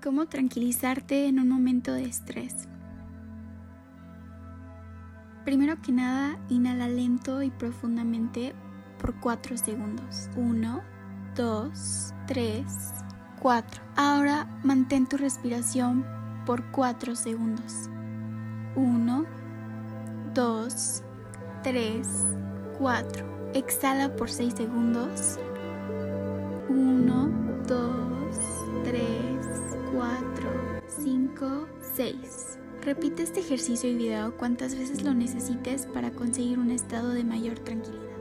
¿Cómo tranquilizarte en un momento de estrés? Primero que nada, inhala lento y profundamente por 4 segundos. 1, 2, 3, 4. Ahora mantén tu respiración por 4 segundos. 1, 2, 3, 4. Exhala por 6 segundos. 4, 5, 6. Repite este ejercicio y video cuantas veces lo necesites para conseguir un estado de mayor tranquilidad.